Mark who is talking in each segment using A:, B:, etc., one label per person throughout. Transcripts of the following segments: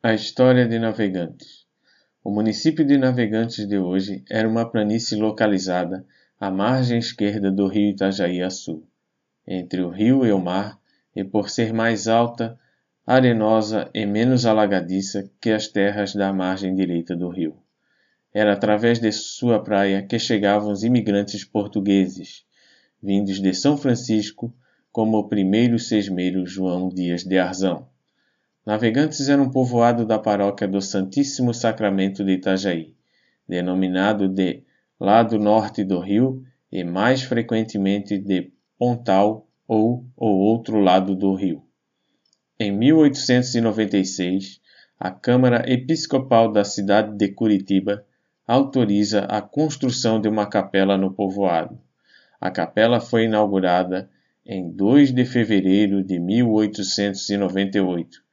A: A história de Navegantes. O município de Navegantes de hoje era uma planície localizada à margem esquerda do rio Itajaí a sul, entre o rio e o mar, e por ser mais alta, arenosa e menos alagadiça que as terras da margem direita do rio. Era através de sua praia que chegavam os imigrantes portugueses, vindos de São Francisco, como o primeiro sesmeiro João Dias de Arzão. Navegantes era um povoado da paróquia do Santíssimo Sacramento de Itajaí, denominado de lado norte do rio e mais frequentemente de Pontal ou o outro lado do rio. Em 1896, a Câmara Episcopal da cidade de Curitiba autoriza a construção de uma capela no povoado. A capela foi inaugurada em 2 de fevereiro de 1898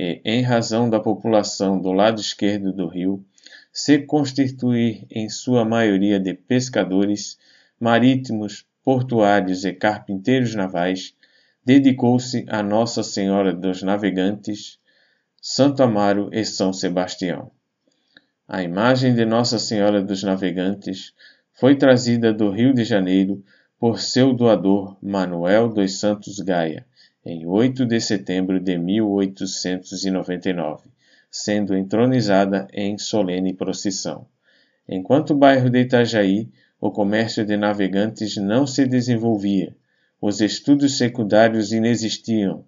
A: e, em razão da população do lado esquerdo do rio se constituir em sua maioria de pescadores marítimos, portuários e carpinteiros navais, dedicou-se a Nossa Senhora dos Navegantes, Santo Amaro e São Sebastião. A imagem de Nossa Senhora dos Navegantes foi trazida do Rio de Janeiro por seu doador Manuel dos Santos Gaia, em 8 de setembro de 1899, sendo entronizada em solene procissão. Enquanto o bairro de Itajaí, o comércio de navegantes não se desenvolvia, os estudos secundários inexistiam,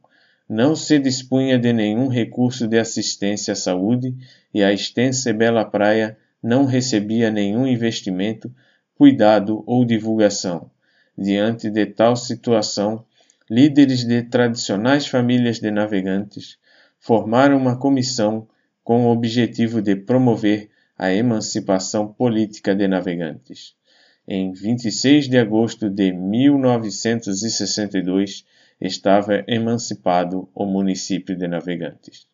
A: não se dispunha de nenhum recurso de assistência à saúde e a extensa e bela praia não recebia nenhum investimento, cuidado ou divulgação. Diante de tal situação, líderes de tradicionais famílias de navegantes, formaram uma comissão com o objetivo de promover a emancipação política de navegantes. Em 26 de agosto de 1962, estava emancipado o município de Navegantes.